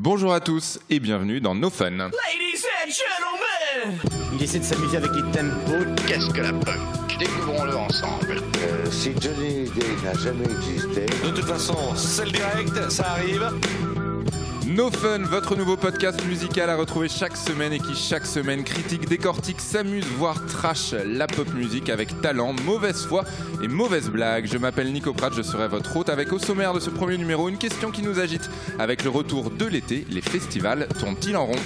Bonjour à tous et bienvenue dans No Fun. Ladies and gentlemen, Il essaie de s'amuser avec les tempos. Qu'est-ce que la punk? Découvrons-le ensemble. Euh, si Johnny Hallyday n'a jamais existé, De toute façon, c'est le direct, ça arrive. No Fun, votre nouveau podcast musical à retrouver chaque semaine et qui chaque semaine critique, décortique, s'amuse, voire trash la pop musique avec talent, mauvaise foi et mauvaise blague. Je m'appelle Nico Pratt, je serai votre hôte avec au sommaire de ce premier numéro une question qui nous agite. Avec le retour de l'été, les festivals tournent-ils en rond?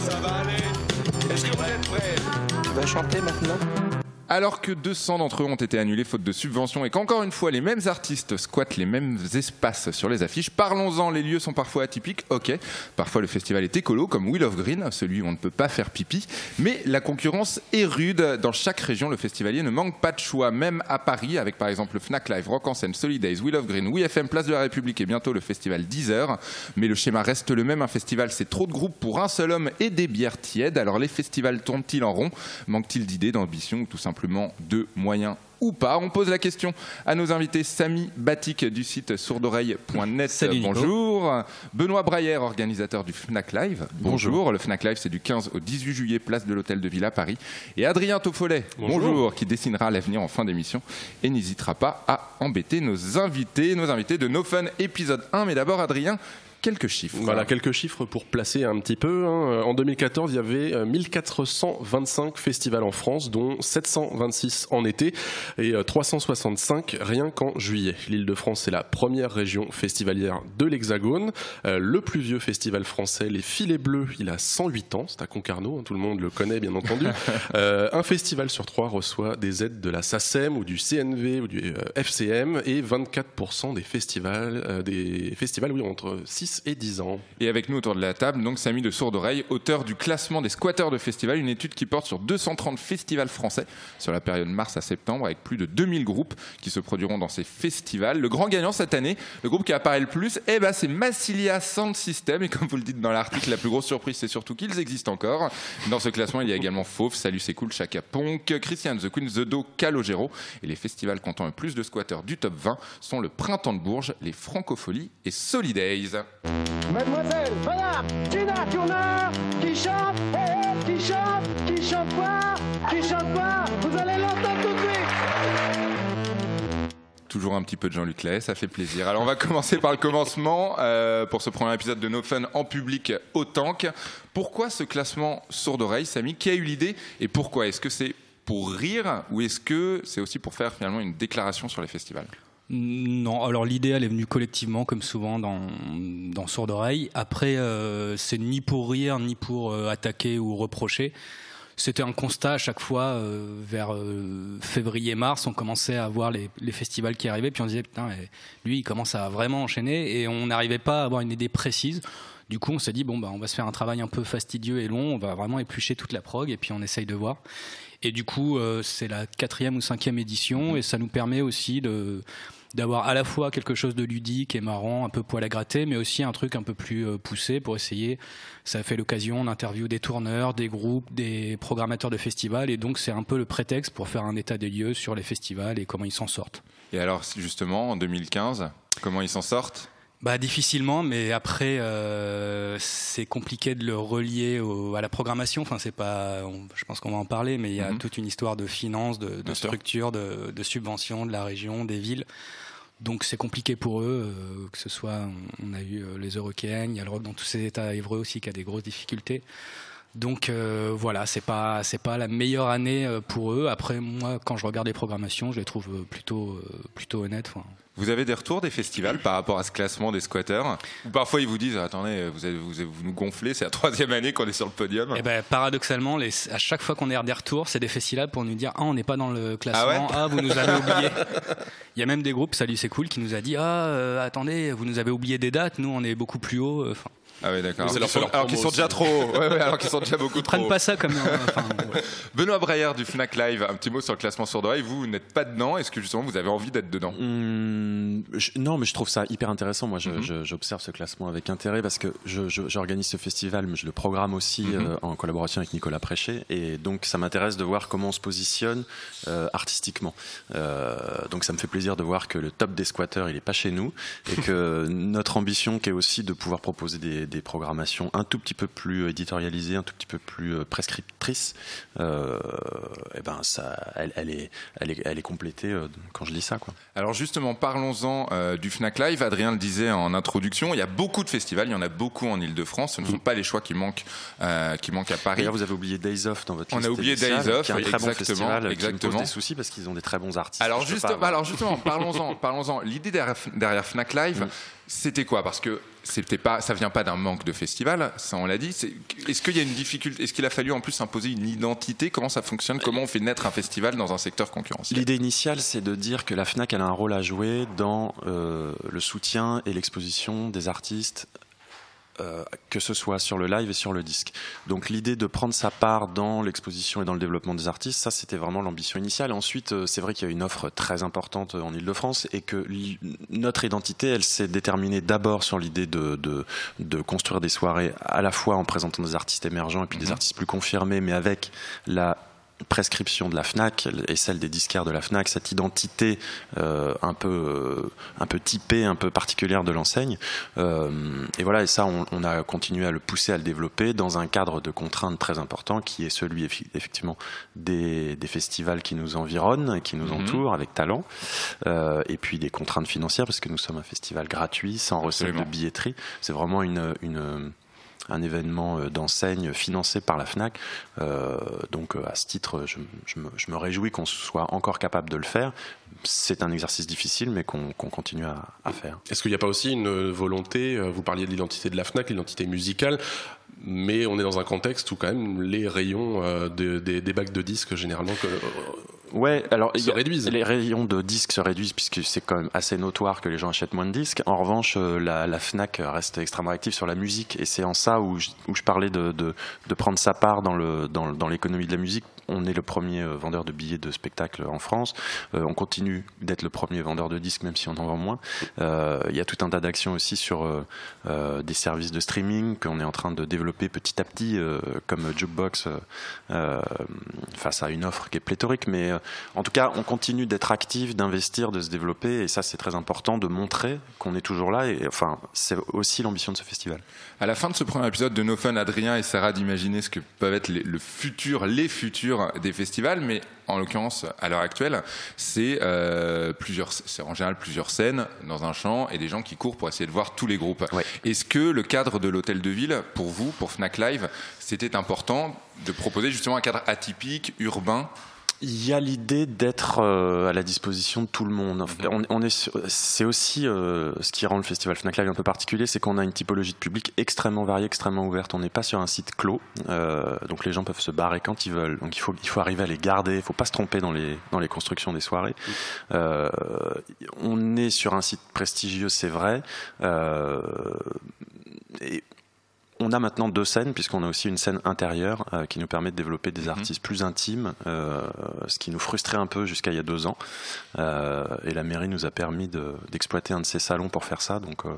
Ça va aller. Est-ce que vous êtes prêts? Tu vas chanter maintenant? Alors que 200 d'entre eux ont été annulés faute de subventions et qu'encore une fois les mêmes artistes squattent les mêmes espaces sur les affiches, parlons-en, les lieux sont parfois atypiques, ok. Parfois le festival est écolo comme Wheel of Green, celui où on ne peut pas faire pipi, mais la concurrence est rude. Dans chaque région, le festivalier ne manque pas de choix, même à Paris, avec par exemple le Fnac Live, Rock en scène, Solidays, Wheel of Green, WeFM, Place de la République et bientôt le festival 10 heures. Mais le schéma reste le même, un festival c'est trop de groupes pour un seul homme et des bières tièdes. Alors les festivals tournent-ils en rond? Manque-t-il d'idées, d'ambition ou tout simplement de moyens ou pas On pose la question à nos invités Samy Batik du site sourdoreille.net. Bonjour. Benoît Brayer, organisateur du Fnac Live. Bonjour. Le Fnac Live, c'est du 15 au 18 juillet, place de l'Hôtel de Ville à Paris. Et Adrien Toffolet, bonjour. qui dessinera l'avenir en fin d'émission et n'hésitera pas à embêter nos invités, nos invités de No Fun épisode 1. Mais d'abord, Adrien, quelques chiffres. Voilà, quelques chiffres pour placer un petit peu. hein. En 2014, il y avait euh, 1425 festivals en France, dont 726 en été et euh, 365 rien qu'en juillet. L'Île-de-France est la première région festivalière de l'Hexagone. Euh, le plus vieux festival français, les Filets Bleus, il a 108 ans, c'est à Concarneau, hein, tout le monde le connaît bien entendu. Euh, un festival sur trois reçoit des aides de la SACEM ou du CNV ou du euh, FCM et 24% des festivals, euh, des festivals oui, entre 6 et 10 ans. Et avec nous autour de la table, donc Samy de Sourdoreille, auteur du classement des squatteurs de festival, une étude qui porte sur 230 festivals français sur la période mars à septembre, avec plus de 2000 groupes qui se produiront dans ces festivals. Le grand gagnant cette année, le groupe qui apparaît le plus, eh ben, c'est Massilia Sound System. Et comme vous le dites dans l'article, la plus grosse surprise, c'est surtout qu'ils existent encore. Dans ce classement, il y a également Fauve, Salut c'est cool, Chaka Ponk, Christian The Queen, The Do, Calogero. Et les festivals comptant le plus de squatteurs du top 20 sont le Printemps de Bourges, les Francopholies et Solidays. Mademoiselle, madame, Tina Turner, qui chante, eh, eh, qui chante, qui chante quoi, qui chante quoi, vous allez l'entendre tout de suite. Toujours un petit peu de Jean-Luc Lahaye, ça fait plaisir. Alors on va commencer par le commencement euh, pour ce premier épisode de No Fun en public au tank. Pourquoi ce classement sourd d'oreille, Samy? Qui a eu l'idée et pourquoi? Est-ce que c'est pour rire ou est-ce que c'est aussi pour faire finalement une déclaration sur les festivals? Non, alors l'idée elle est venue collectivement comme souvent dans, dans Sourd Oreille. Après, euh, c'est ni pour rire ni pour euh, attaquer ou reprocher. C'était un constat à chaque fois euh, vers euh, février-mars, on commençait à voir les, les festivals qui arrivaient, puis on disait putain, lui il commence à vraiment enchaîner et on n'arrivait pas à avoir une idée précise. Du coup, on s'est dit bon bah on va se faire un travail un peu fastidieux et long, on va vraiment éplucher toute la prog et puis on essaye de voir. Et du coup, euh, c'est la quatrième ou cinquième édition et ça nous permet aussi de d'avoir à la fois quelque chose de ludique et marrant, un peu poil à gratter, mais aussi un truc un peu plus euh, poussé pour essayer. Ça fait l'occasion d'interview des tourneurs, des groupes, des programmateurs de festivals, et donc c'est un peu le prétexte pour faire un état des lieux sur les festivals et comment ils s'en sortent. Et alors justement, en 2015, comment ils s'en sortent? Bah difficilement, mais après euh, c'est compliqué de le relier au- à la programmation. Enfin c'est pas, on- je pense qu'on va en parler, mais il y a Mhm. toute une histoire de finances, de, de structure, de, de subventions de la région, des villes. Donc c'est compliqué pour eux, euh, que ce soit, on, on a eu euh, les Eurokéennes, il y a le rock dans tous ces états évreux aussi qui a des grosses difficultés. Donc euh, voilà, c'est pas c'est pas la meilleure année euh, pour eux. Après moi, quand je regarde les programmations, je les trouve euh, plutôt plutôt honnêtes. Enfin, Vous avez des retours des festivals par rapport à ce classement des squatteurs Ou parfois ils vous disent attendez, vous, avez- vous, nous gonflez, c'est la troisième année qu'on est sur le podium. Eh ben, paradoxalement, les, à chaque fois qu'on est des retours, c'est des festivals pour nous dire ah on n'est pas dans le classement, Ah ouais? Ah vous nous avez oublié. Il y a même des groupes, salut c'est cool, qui nous a dit ah euh, attendez vous nous avez oublié des dates, nous on est beaucoup plus haut. Enfin, Ah oui, d'accord. Alors sont, alors qu'ils sont déjà trop. Ouais, ouais, alors qu'ils sont déjà beaucoup Ils trop. prennent pas ça comme. enfin, ouais. Benoît Breyer du Fnac Live, un petit mot sur le classement sur d'oreille. Vous, vous n'êtes pas dedans. Est-ce que justement vous avez envie d'être dedans? Je- non, mais je trouve ça hyper intéressant. Moi, Mhm. j'observe ce classement avec intérêt parce que j'organise ce festival, mais je le programme aussi Mhm. euh, en collaboration avec Nicolas Préchet. Et donc, ça m'intéresse de voir comment on se positionne euh, artistiquement. Euh, donc, ça me fait plaisir de voir que le top des squatteurs, il est pas chez nous et que notre ambition, qui est aussi de pouvoir proposer des, des programmations un tout petit peu plus éditorialisées, un tout petit peu plus euh, prescriptrices, euh, eh ben, ça, elle, elle est, elle est, elle est complétée euh, quand je lis ça, quoi. Alors justement, parlons-en euh, du Fnac Live. Adrien le disait en introduction, il y a beaucoup de festivals, il y en a beaucoup en Ile-de-France. Ce ne sont pas les choix qui manquent, euh, qui manquent à Paris. D'ailleurs, vous avez oublié Days Off dans votre On a liste oublié Days Off, qui est un très bon exactement, festival, qui me exactement. pose des soucis parce qu'ils ont des très bons artistes. Alors, juste, alors justement, parlons-en, parlons-en. L'idée derrière, derrière Fnac Live, Mm. C'était quoi? Parce que c'était pas, ça vient pas d'un manque de festivals, ça on l'a dit. Est-ce qu'il y a une difficulté Est-ce qu'il a fallu en plus imposer une identité? Comment ça fonctionne? Comment on fait naître un festival dans un secteur concurrentiel? L'idée initiale, c'est de dire que la FNAC a un rôle à jouer dans euh, le soutien et l'exposition des artistes, euh, que ce soit sur le live et sur le disque. Donc l'idée de prendre sa part dans l'exposition et dans le développement des artistes, ça c'était vraiment l'ambition initiale. Ensuite, euh, c'est vrai qu'il y a une offre très importante en Ile-de-France et que notre identité, elle s'est déterminée d'abord sur l'idée de, de, de construire des soirées à la fois en présentant des artistes émergents et puis des artistes plus confirmés, mais avec la prescription de la Fnac et celle des disquaires de la Fnac, cette identité euh, un peu euh, un peu typée, un peu particulière de l'enseigne. Euh, et voilà, et ça, on, on a continué à le pousser, à le développer dans un cadre de contraintes très important qui est celui effectivement des, des festivals qui nous environnent, qui nous Mhm. entourent avec talent, euh, et puis des contraintes financières parce que nous sommes un festival gratuit, sans recette de billetterie. C'est vraiment une, une un événement euh, d'enseigne financé par la FNAC. Euh, donc euh, à ce titre, je, me réjouis qu'on soit encore capable de le faire. C'est un exercice difficile, mais qu'on continue à, à faire. Est-ce qu'il n'y a pas aussi une volonté, euh, vous parliez de l'identité de la FNAC, l'identité musicale, mais on est dans un contexte où quand même les rayons euh, de- des, des bacs de disques généralement que- Ouais, alors Se réduisent. Les rayons de disques se réduisent puisque c'est quand même assez notoire que les gens achètent moins de disques. En revanche, euh, la, la Fnac reste extrêmement active sur la musique et c'est en ça où je, où je parlais de, de, de prendre sa part dans le dans, dans l'économie de la musique. On est le premier euh, vendeur de billets de spectacle en France. Euh, on continue d'être le premier vendeur de disques, même si on en vend moins. Euh, Il y a tout un tas d'actions aussi sur des services de streaming qu'on est en train de développer petit à petit, comme Jukebox, face à une offre qui est pléthorique. Mais en tout cas, on continue d'être actif, d'investir, de se développer, et ça, c'est très important de montrer qu'on est toujours là. Et enfin, c'est aussi l'ambition de ce festival. À la fin de ce premier épisode de No Fun, Adrien essaiera d'imaginer ce que peuvent être le futur, les futurs des festivals, mais en l'occurrence, à l'heure actuelle, c'est euh, plusieurs, c'est en général plusieurs scènes dans un champ et des gens qui courent pour essayer de voir tous les groupes. Ouais. Est-ce que le cadre de l'hôtel de ville, pour vous, pour Fnac Live, c'était important de proposer justement un cadre atypique, urbain Il y a l'idée d'être euh, à la disposition de tout le monde. On, on est, c'est aussi euh, ce qui rend le festival Fnac Live un peu particulier, c'est qu'on a une typologie de public extrêmement variée, extrêmement ouverte. On n'est pas sur un site clos, euh, donc les gens peuvent se barrer quand ils veulent. Donc il faut, il faut arriver à les garder. Il faut pas se tromper dans les dans les constructions des soirées. Euh, on est sur un site prestigieux, c'est vrai. Euh, et on a maintenant deux scènes, puisqu'on a aussi une scène intérieure euh, qui nous permet de développer des artistes plus intimes, euh, ce qui nous frustrait un peu jusqu'à il y a deux ans. Euh, et la mairie nous a permis de- d'exploiter un de ces salons pour faire ça. Donc euh,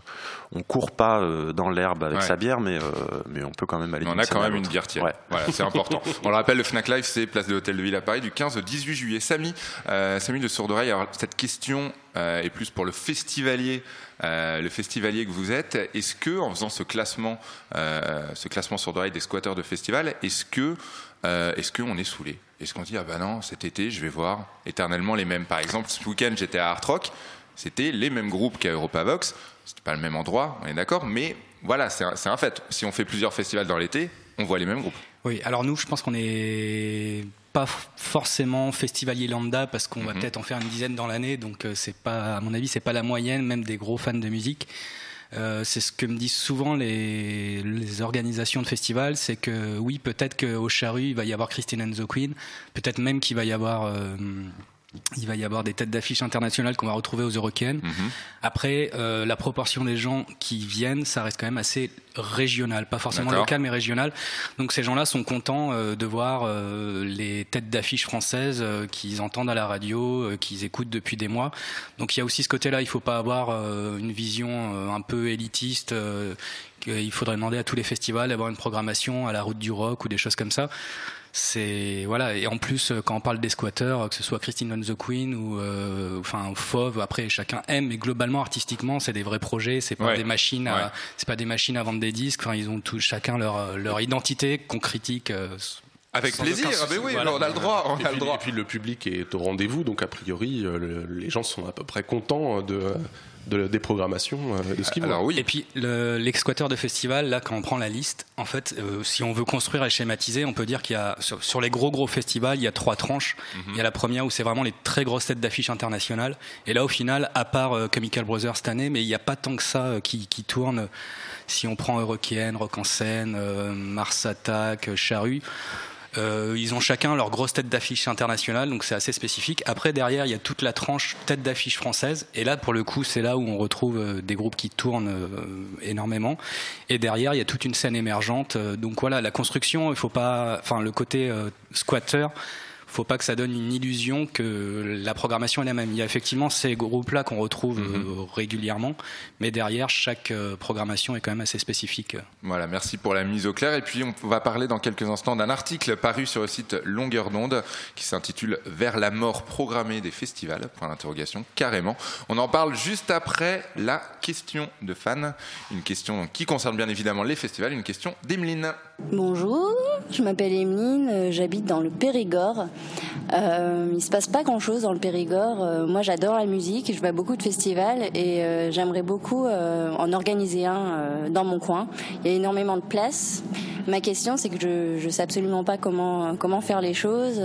on court pas euh, dans l'herbe avec Ouais. sa bière, mais, euh, mais on peut quand même aller on a quand même une bière tiède. Ouais. Voilà, c'est important. On le rappelle, le Fnac Live, c'est place de l'Hôtel de Ville à Paris du 15 au 18 juillet. Samy, euh, Samy de Sourdoreille, alors cette question euh, est plus pour le festivalier, euh, le festivalier que vous êtes. Est-ce que, en faisant ce classement, euh, ce classement Sourdoreille des squatteurs de festival, est-ce que est-ce qu'on est saoulé? Est-ce qu'on dit ah bah non cet été je vais voir éternellement les mêmes Par exemple, ce week-end j'étais à Art Rock, c'était les mêmes groupes qu'à Europavox. C'était pas le même endroit, on est d'accord, mais voilà, c'est un fait. Si on fait plusieurs festivals dans l'été, on voit les mêmes groupes. Oui, alors nous, je pense qu'on est pas forcément festivalier lambda parce qu'on va Mhm. peut-être en faire une dizaine dans l'année, donc euh, c'est pas, à mon avis, c'est pas la moyenne, même des gros fans de musique. Euh, c'est ce que me disent souvent les, les organisations de festivals, c'est que oui, peut-être qu'au Charru, il va y avoir Christine and the Queen, peut-être même qu'il va y avoir, euh, il va y avoir des têtes d'affiche internationales qu'on va retrouver aux Eurocaines. Mhm. Après, euh, la proportion des gens qui viennent, ça reste quand même assez régional, pas forcément local mais régional. Donc ces gens-là sont contents euh, de voir euh, les têtes d'affiche françaises qu'ils entendent à la radio, qu'ils écoutent depuis des mois. Donc il y a aussi ce côté-là, il faut pas avoir une vision un peu élitiste. qu'il faudrait demander à tous les festivals d'avoir une programmation à la route du rock ou des choses comme ça. C'est voilà et en plus euh, quand on parle des squatteurs, que ce soit Christine on the Queen ou euh, enfin Fauve, après chacun aime, mais globalement artistiquement c'est des vrais projets, c'est pas Ouais. des machines, Ouais. c'est pas des machines à vendre des disques. Enfin ils ont tous chacun leur leur identité qu'on critique. euh, Avec sans plaisir, ah ben oui, Voilà. on a le droit, on Et a puis, le droit. et puis le public est au rendez-vous, donc a priori euh, le- les gens sont à peu près contents de, de- des programmations euh, de ce qu'ils voient. Alors oui, Et puis le- l'ex-squatteur de festival, là quand on prend la liste, en fait, euh, si on veut construire et schématiser, on peut dire qu'il y a sur, sur les gros gros festivals, il y a trois tranches. Il y a la première où c'est vraiment les très grosses têtes d'affiches internationales. Et là, au final, à part euh, Chemical Brothers cette année, mais il n'y a pas tant que ça euh, qui, qui tourne. Si on prend Eurokien, Rock en scène, euh, Mars Attack, euh, Charrue. Euh, ils ont chacun leur grosse tête d'affiche internationale, donc c'est assez spécifique. Après, derrière, il y a toute la tranche tête d'affiche française. Et là, pour le coup, c'est là où on retrouve euh, des groupes qui tournent euh, énormément. Et derrière, il y a toute une scène émergente. Euh, Donc voilà, la construction, il faut pas, enfin, le côté squatter. Faut pas que ça donne une illusion que la programmation est la même. Il y a effectivement ces groupes-là qu'on retrouve euh, régulièrement, mais derrière chaque euh, programmation est quand même assez spécifique. Voilà, merci pour la mise au clair. Et puis, on va parler dans quelques instants d'un article paru sur le site Longueur d'onde qui s'intitule Vers la mort programmée des festivals. Point d'interrogation, carrément. On en parle juste après la question de fans. Une question qui concerne bien évidemment les festivals. Une question d'Emeline. Bonjour, je m'appelle Emeline, euh, j'habite dans le Périgord. Euh, il se passe pas grand chose dans le Périgord. Euh, moi j'adore la musique, je vais à beaucoup de festivals et euh, j'aimerais beaucoup euh, en organiser un euh, dans mon coin. Il y a énormément de place. Ma question c'est que je ne sais absolument pas comment, comment faire les choses,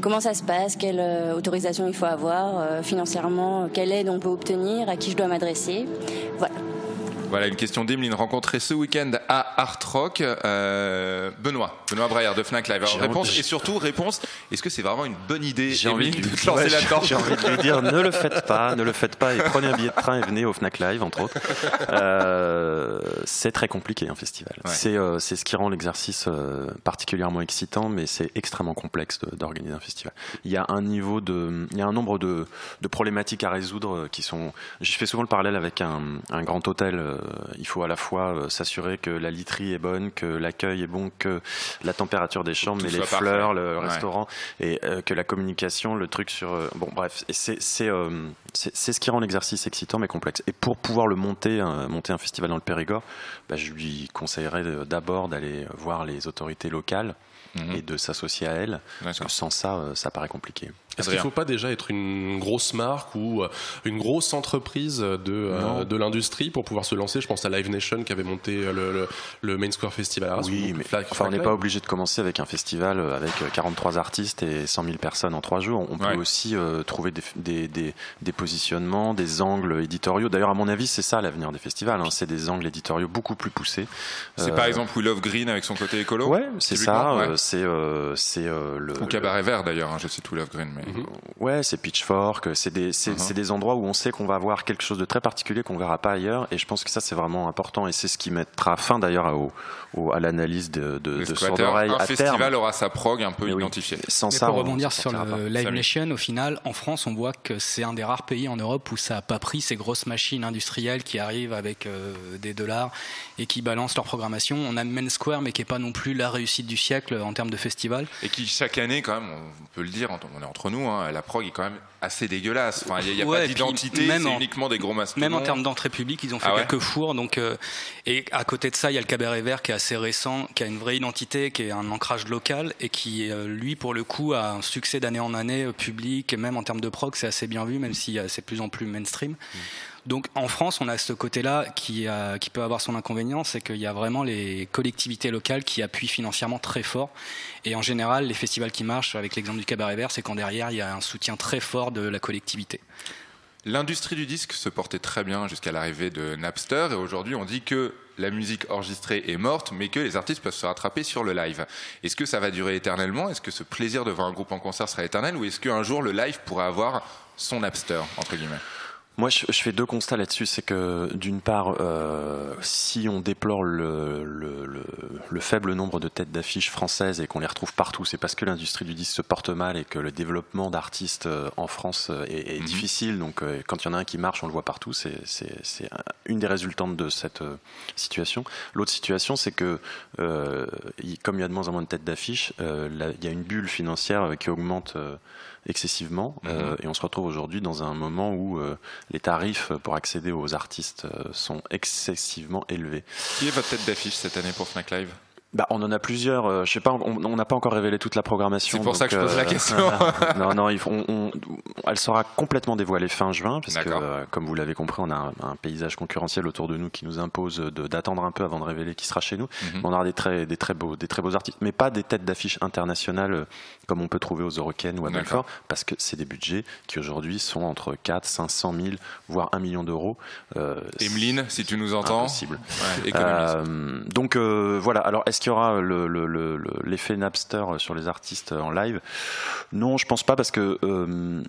comment ça se passe, quelle autorisation il faut avoir, financièrement, quelle aide on peut obtenir, à qui je dois m'adresser. Voilà. Voilà une question d'Emeline rencontrée ce week-end à Art Rock. Euh, Benoît, Benoît Braillard de Fnac Live. Alors, réponse et surtout réponse. Est-ce que c'est vraiment une bonne idée, J'ai envie, de lancer ouais, là-dedans j'ai envie de lui dire ne le faites pas, ne le faites pas et prenez un billet de train et venez au Fnac Live entre autres. Euh, c'est très compliqué un festival. Ouais. C'est euh, c'est ce qui rend l'exercice particulièrement excitant, mais c'est extrêmement complexe d'organiser un festival. Il y a un niveau de, il y a un nombre de, de problématiques à résoudre qui sont. Je fais souvent le parallèle avec un, un grand hôtel. Euh, Il faut à la fois euh, s'assurer que la literie est bonne, que l'accueil est bon, que la température des chambres, mais les fleurs, parfait. le Ouais. restaurant et euh, que la communication, le truc sur euh, bon bref, c'est ce qui rend l'exercice excitant mais complexe. Et pour pouvoir le monter, monter un festival dans le Périgord, bah, je lui conseillerais d'abord d'aller voir les autorités locales Mhm. et de s'associer à elles. Parce que sans ça, euh, ça paraît compliqué. Est-ce qu'il ne faut pas déjà être une grosse marque ou euh, une grosse entreprise de, euh, de l'industrie pour pouvoir se lancer? Je pense à Live Nation qui avait monté le, le, le Main Square Festival. à Oui, ou mais enfin, on n'est pas obligé de commencer avec un festival avec euh, 43 artistes et 100 000 personnes en trois jours. On Ouais. peut aussi euh, trouver des, des, des, des positionnements, des angles éditoriaux. D'ailleurs, à mon avis, c'est ça l'avenir des festivals. hein. C'est des angles éditoriaux beaucoup plus poussés. C'est Euh, par exemple We Love Green avec son côté écolo Ouais, c'est ça. typiquement, ouais. euh, c'est euh, c'est euh, le. Ou Cabaret Vert d'ailleurs, hein, je cite We Love Green. Mais... le- Ouais, c'est Pitchfork. C'est des, c'est, Uh-huh. c'est des endroits où on sait qu'on va avoir quelque chose de très particulier qu'on verra pas ailleurs. Et je pense que ça, c'est vraiment important. Et c'est ce qui mettra fin d'ailleurs au, au- à l'analyse de, de, de d'oreille un à festival terme. aura sa prog un peu Mais oui. identifiée. Sans Mais ça, pour on rebondir sur le pas. Live. Nation, au final, en France, on voit que c'est un des rares pays en Europe où ça n'a pas pris ces grosses machines industrielles qui arrivent avec euh, des dollars et qui balancent leur programmation. On a Main Square, mais qui n'est pas non plus la réussite du siècle en termes de festival. Et qui chaque année, quand même, on peut le dire, on est entre nous, hein, la prog est quand même assez dégueulasse. Enfin, il n'y a, Ouais, pas et puis d'identité, c'est en- uniquement des gros mastodontes. Même en termes d'entrée publique, ils ont fait Ah ouais quelques fours. Donc, euh, et à côté de ça, il y a le Cabaret Vert qui est assez récent, qui a une vraie identité, qui est un ancrage local et qui, euh, lui, pour le coup, a un succès d'année en année euh, public et même en termes de prog, c'est assez bien vu, même si c'est de plus en plus mainstream. Donc en France, on a ce côté-là qui, a- qui peut avoir son inconvénient, c'est qu'il y a vraiment les collectivités locales qui appuient financièrement très fort. Et en général, les festivals qui marchent, avec l'exemple du Cabaret Vert, c'est quand derrière, il y a un soutien très fort de la collectivité. L'industrie du disque se portait très bien jusqu'à l'arrivée de Napster et aujourd'hui on dit que la musique enregistrée est morte mais que les artistes peuvent se rattraper sur le live. Est-ce que ça va durer éternellement? Est-ce que ce plaisir de voir un groupe en concert sera éternel? Ou est-ce qu'un jour le live pourra avoir son Napster entre guillemets? Moi, je, je fais deux constats là-dessus. C'est que, d'une part, euh, si on déplore le, le, le, le faible nombre de têtes d'affiches françaises et qu'on les retrouve partout, c'est parce que l'industrie du disque se porte mal et que le développement d'artistes euh, en France euh, est, est difficile. Donc, euh, quand il y en a un qui marche, on le voit partout. C'est c'est- c'est un- une des résultantes de cette euh, situation. L'autre situation, c'est que, euh, comme il y a de moins en moins de têtes d'affiches, il y a une bulle financière qui augmente. excessivement euh, et on se retrouve aujourd'hui dans un moment où euh, les tarifs pour accéder aux artistes euh, sont excessivement élevés. Qui est votre tête d'affiche cette année pour Fnac Live? Bah, on en a plusieurs. euh, je sais pas, on n'a pas encore révélé toute la programmation. C'est pour ça que je pose la question. non, non, il faut- on- on- elle sera complètement dévoilée fin juin, parce que, euh, comme vous l'avez compris, on a un, un paysage concurrentiel autour de nous qui nous impose d'attendre un peu avant de révéler qui sera chez nous. Mhm. On aura des très, des très beaux, des très beaux artistes, mais pas des têtes d'affiche internationales euh, comme on peut trouver aux Eurocaines ou à. Belfort, parce que c'est des budgets qui aujourd'hui sont entre 4, 500 000, voire 1 million d'euros. Euh, Emeline, si tu nous entends. Impossible. Ouais. Euh, donc euh, voilà. Alors est-ce qu'il y aura le- le- le- le- l'effet Napster sur les artistes en live? Non, je pense pas parce que euh,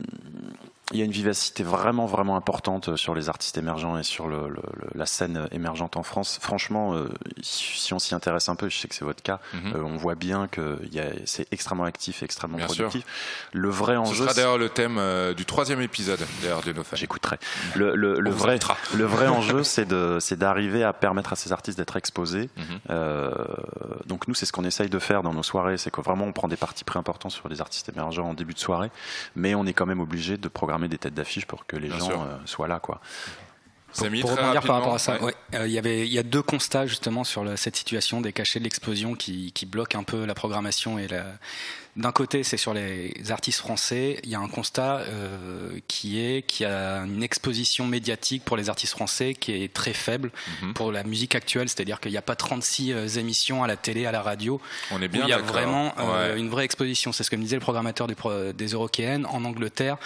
il y a une vivacité vraiment vraiment importante sur les artistes émergents et sur le- le- la scène émergente en France. Franchement, euh, si on s'y intéresse un peu, je sais que c'est votre cas, Mhm. euh, on voit bien que c'est extrêmement actif, et extrêmement Bien sûr. productif. Le vrai Ce enjeu, sera c'est- d'ailleurs le thème euh, du troisième épisode d'ailleurs de nos. J'écouterai. Le, le, vrai, le vrai enjeu, c'est de, c'est d'arriver à permettre à ces artistes d'être exposés. Euh, donc nous, c'est ce qu'on essaye de faire dans nos soirées, c'est que vraiment on prend des parties pris importants sur les artistes émergents en début de soirée, mais on est quand même obligé de programmer des têtes d'affiche pour que les Bien gens euh, soient là, quoi. Pour rebondir par rapport à ça, ouais. ouais, euh, il y avait, il y a deux constats justement sur le- cette situation des cachets de l'explosion qui, qui bloquent un peu la programmation et la. D'un côté, c'est sur les artistes français. Il y a un constat euh, qui est qu'il y a une exposition médiatique pour les artistes français qui est très faible Mhm. pour la musique actuelle. C'est-à-dire qu'il n'y a pas 36 euh, émissions à la télé, à la radio. On est où bien il y a vraiment euh, Ouais. une vraie exposition. C'est ce que me disait le programmateur du pro- des Eurokéennes en Angleterre.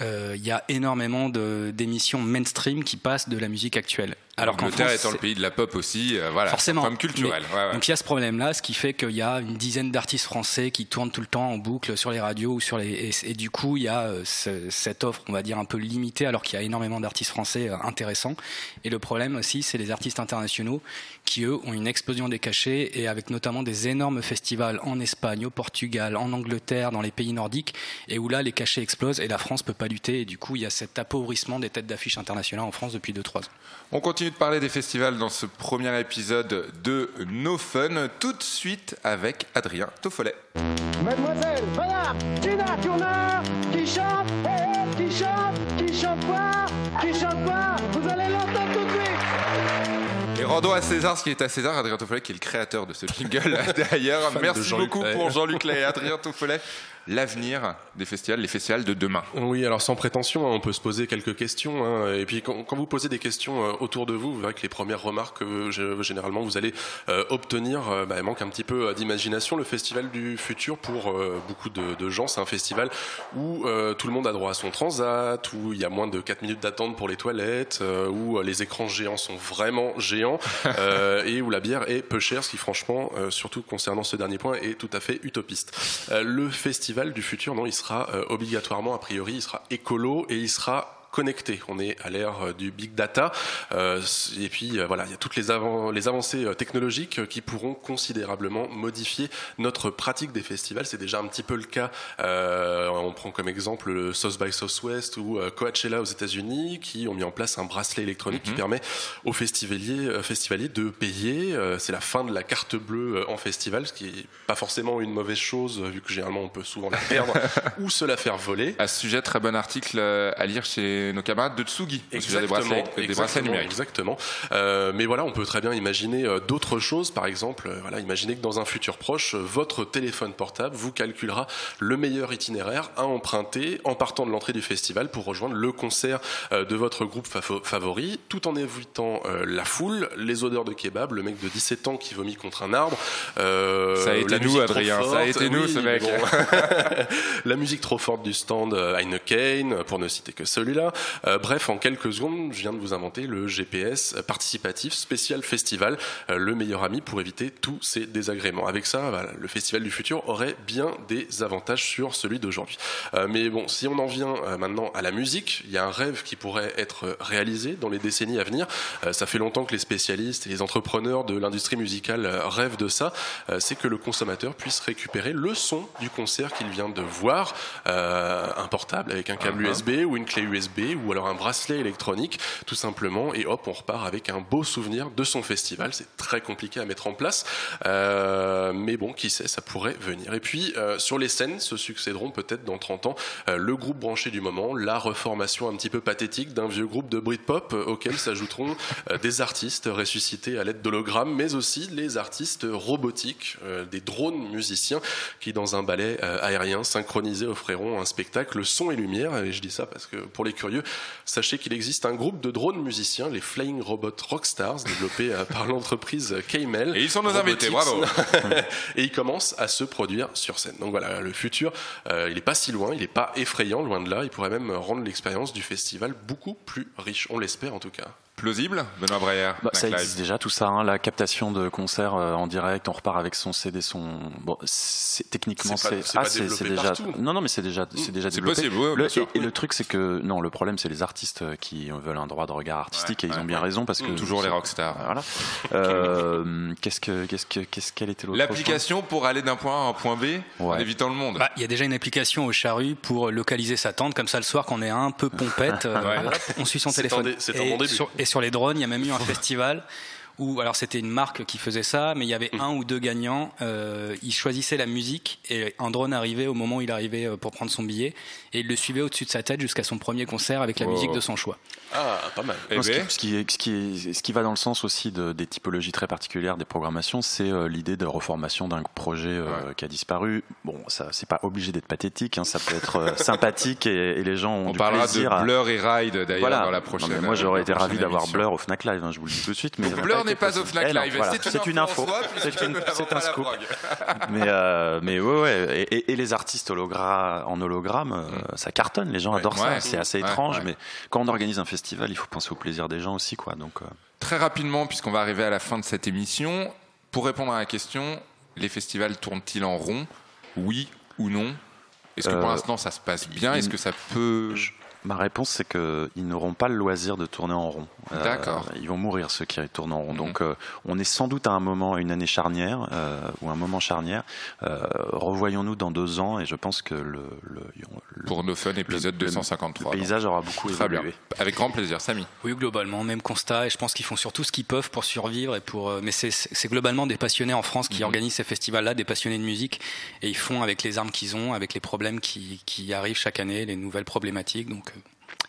Euh, Il y a énormément d'émissions mainstream qui passent de la musique actuelle. Alors L'Angleterre étant le pays de la pop aussi, euh, voilà, Forcément. comme culturel. Mais- ouais, ouais. Donc il y a ce problème-là, ce qui fait qu'il y a une dizaine d'artistes français qui tournent tout le temps en boucle sur les radios ou sur les et, et du coup il y a euh, ce- cette offre, on va dire un peu limitée, alors qu'il y a énormément d'artistes français euh, intéressants. Et le problème aussi, c'est les artistes internationaux qui eux ont une explosion des cachets et avec notamment des énormes festivals en Espagne, au Portugal, en Angleterre, dans les pays nordiques, et où là les cachets explosent et la France peut pas lutter. Et du coup il y a cet appauvrissement des têtes d'affiche internationales en France depuis 2-3 ans. On continue de parler des festivals dans ce premier épisode de No Fun, tout de suite avec Adrien Toffolet. Mademoiselle, madame, Tina Turner, qui chante, eh, eh, qui chante, qui chante quoi, qui chante quoi, vous allez l'entendre tout de suite. Et rendons à César ce qui est à César, Adrien Toffolet qui est le créateur de ce jingle d'ailleurs. De Merci Jean-Luc beaucoup pour Jean-Luc Lay et Adrien Toffolet. L'avenir des festivals, les festivals de demain. Oui, alors sans prétention, hein, on peut se poser quelques questions. hein, et puis quand, quand vous posez des questions euh, autour de vous, vous verrez que les premières remarques que généralement vous allez euh, obtenir euh, bah, manquent un petit peu euh, d'imagination. Le festival du futur, pour euh, beaucoup de, de gens, c'est un festival où tout le monde a droit à son transat, où il y a moins de 4 minutes d'attente pour les toilettes, où les écrans géants sont vraiment géants et où la bière est peu chère, ce qui franchement, surtout concernant ce dernier point, est tout à fait utopiste. Le festival du futur, non, il sera euh, obligatoirement, a priori, il sera écolo et il sera connecté. On est à l'ère euh, du big data euh, et puis euh, voilà, il y a toutes les, avan- les avancées technologiques qui pourront considérablement modifier notre pratique des festivals. C'est déjà un petit peu le cas. Euh, on prend comme exemple le South by Southwest ou Coachella aux États-Unis qui ont mis en place un bracelet électronique qui permet aux festivaliers, festivaliers de payer. C'est la fin de la carte bleue en festival, ce qui est pas forcément une mauvaise chose vu que généralement on peut souvent la perdre ou se la faire voler. À ce sujet, très bon article à lire chez nos camarades de Tsugi sujet des bracelets, des bracelets exactement, numériques. exactement. Euh, mais voilà, on peut très bien imaginer euh, d'autres choses. Par exemple, euh, voilà, imaginez que dans un futur proche, euh, votre téléphone portable vous calculera le meilleur itinéraire à emprunter en partant de l'entrée du festival pour rejoindre le concert de votre groupe favo- favori, tout en évitant la foule, les odeurs de kebab, le mec de 17 ans qui vomit contre un arbre. euh, Ça a été nous, Adrien, ça a été nous, Oui, ce mec. bon. la musique trop forte du stand Heineken, pour ne citer que celui-là. Euh, bref, en quelques secondes, je viens de vous inventer le GPS participatif spécial festival, euh, le meilleur ami pour éviter tous ces désagréments. Avec ça, voilà, le festival du futur aurait bien des avantages sur celui d'aujourd'hui. Euh, mais bon, si on en vient maintenant à la musique, il y a un rêve qui pourrait être réalisé dans les décennies à venir. Ça fait longtemps que les spécialistes et les entrepreneurs de l'industrie musicale rêvent de ça. C'est que le consommateur puisse récupérer le son du concert qu'il vient de voir, un portable avec un câble Uh-huh. USB ou une clé USB ou alors un bracelet électronique, tout simplement. Et hop, on repart avec un beau souvenir de son festival. C'est très compliqué à mettre en place, euh, mais bon, qui sait, ça pourrait venir. Et puis euh, sur les scènes se succéderont peut-être dans 30 ans euh, le groupe branché du moment, la reformation un petit peu pathétique d'un vieux groupe de Britpop auquel s'ajouteront des artistes ressuscités à l'aide d'hologrammes, mais aussi les artistes robotiques, des drones musiciens qui dans un ballet aérien synchronisé offriront un spectacle son et lumière. Et je dis ça parce que pour les curieux, sachez qu'il existe un groupe de drones musiciens, les Flying Robot Rockstars, développé euh, par l'entreprise K-Mel. Et ils sont nos invités, bravo. et ils commencent à se produire sur scène. Donc voilà, le futur, euh, il n'est pas si loin, il n'est pas effrayant, loin de là. Il pourrait même rendre l'expérience du festival beaucoup plus riche, on l'espère en tout cas. Plausible, Benoît Breyer Bah, ça existe déjà tout ça, hein, la captation de concert euh, en direct, on repart avec son CD, son. Bon, c'est- techniquement C'est ah, pas c'est développé c'est déjà. partout. Non, non, mais c'est déjà, c'est déjà C'est développé. possible, ouais, bien Le- sûr. et, et le truc, c'est que non, le problème, c'est les artistes euh, qui veulent un droit de regard artistique et ils ouais, ont bien ouais. raison parce que Toujours les rockstars. Voilà. Euh, qu'est-ce que, qu'est-ce que, qu'est-ce quelle était l'autre L'application pour aller d'un point A à un point B en évitant le monde. Bah, Il y a déjà une application au charru pour localiser sa tente, comme ça le soir quand on est un peu pompette, euh, on suit son C'est téléphone. c'est Sur, les drones, il y a même eu un festival où, alors c'était une marque qui faisait ça, mais il y avait un ou deux gagnants. Euh, ils choisissaient la musique et un drone arrivait au moment où il arrivait euh, pour prendre son billet et il le suivait au-dessus de sa tête jusqu'à son premier concert avec la musique de son choix. Ah, pas mal. Eh Non, ce, qui, ben, ce, qui, ce qui- ce qui va dans le sens aussi de- des typologies très particulières des programmations, c'est euh, l'idée de reformation d'un projet euh, Ouais. qui a disparu. Bon, ça, c'est pas obligé d'être pathétique, hein, ça peut être euh, sympathique et, et les gens ont on du parlera plaisir de à- Blur et Ride d'ailleurs Voilà. dans la Non, prochaine. mais moi, j'aurais été ravi d'avoir. Blur au Fnac Live, hein, je vous le dis tout de suite. Mais Blur n'est pas au. Fnac Eh non, Live. voilà, C'est une info. C'est un scoop. mais, euh, mais ouais, ouais. Et, et- et les artistes hologra- en hologramme, euh, ça cartonne. Les gens adorent ça. C'est assez étrange, mais quand on organise un festival, il faut penser au plaisir des gens aussi, quoi. Donc, euh, Très rapidement, puisqu'on va arriver à la fin de cette émission, pour répondre à la question, les festivals tournent-ils en rond? Oui ou non? Est-ce que pour Euh, l'instant ça se passe bien? Est-ce que ça peut. Ma réponse, c'est qu'ils n'auront pas le loisir de tourner en rond. Euh, D'accord. ils vont mourir, ceux qui tournent en rond. Mhm. Donc, euh, on est sans doute à un moment, à une année charnière, euh, ou un moment charnière. Euh, Revoyons-nous dans deux ans, et je pense que le, le, le- Pour No Fun, épisode le- 253. le paysage aura beaucoup Très bien. évolué. Avec grand plaisir, Samy. Oui, globalement, même constat. Et je pense qu'ils font surtout ce qu'ils peuvent pour survivre. Et pour, mais c'est- globalement des passionnés en France qui organisent ces festivals-là, des passionnés de musique. Et ils font avec les armes qu'ils ont, avec les problèmes qui, qui arrivent chaque année, les nouvelles problématiques. Donc,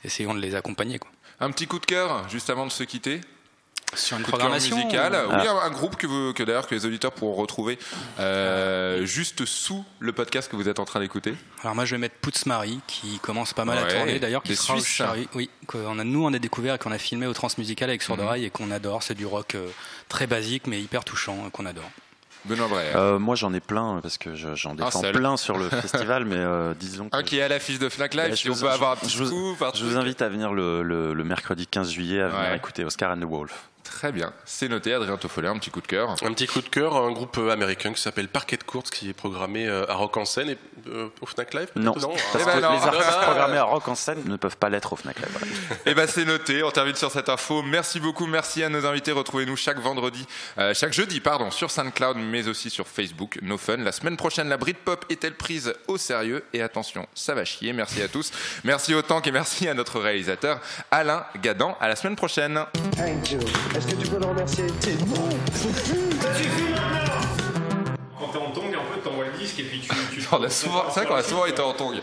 essayons de les accompagner. Quoi. Un petit coup de cœur, juste avant de se quitter Sur une Coup de cœur programmation musical. ou- Oui, un, un groupe que, vous- que d'ailleurs que les auditeurs pourront retrouver euh, juste sous le podcast que vous êtes en train d'écouter. Alors moi je vais mettre Pouts Marie qui commence pas mal Ouais, à tourner d'ailleurs qui sera au Suisses. Charry. Oui, qu'on a, nous on a découvert et qu'on a filmé au Transmusical avec Sourd Mhm. Et qu'on adore. C'est du rock euh, très basique mais hyper touchant euh, qu'on adore. Benoît. Euh, moi, j'en ai plein, parce que je- j'en défends plein sur le festival, mais euh, disons que Un qui est à l'affiche de Fnac Live, Bah, si je on vous- peut avoir un je petit vous- scoop, un Je vous invite à venir le, le- le mercredi 15 juillet à venir Ouais. écouter Oscar and the Wolf. Très bien, c'est noté. Adrien Toffolet, un petit coup de cœur. Un petit coup de cœur, un groupe euh, américain qui s'appelle Parquet de Courts qui est programmé euh, à Rock en scène et euh, au Fnac Live Non, peut-être parce Eh ben que non. les artistes Ah. programmés à Rock en scène ne peuvent pas l'être au Fnac Live. voilà. Eh ben c'est noté, on termine sur cette info. Merci beaucoup, merci à nos invités. Retrouvez-nous chaque vendredi, euh, chaque jeudi, pardon, sur SoundCloud, mais aussi sur Facebook. No Fun. La semaine prochaine, la Britpop est-elle prise au sérieux? Et attention, ça va chier. Merci à tous. Merci au Tank et merci à notre réalisateur Alain Gadan. À la semaine prochaine. Est-ce que tu peux le remercier Quand t'es en tongue, en fait, t'envoies le disque et puis tu. tu On a souvent, c'est vrai qu'on a souvent été en tongue.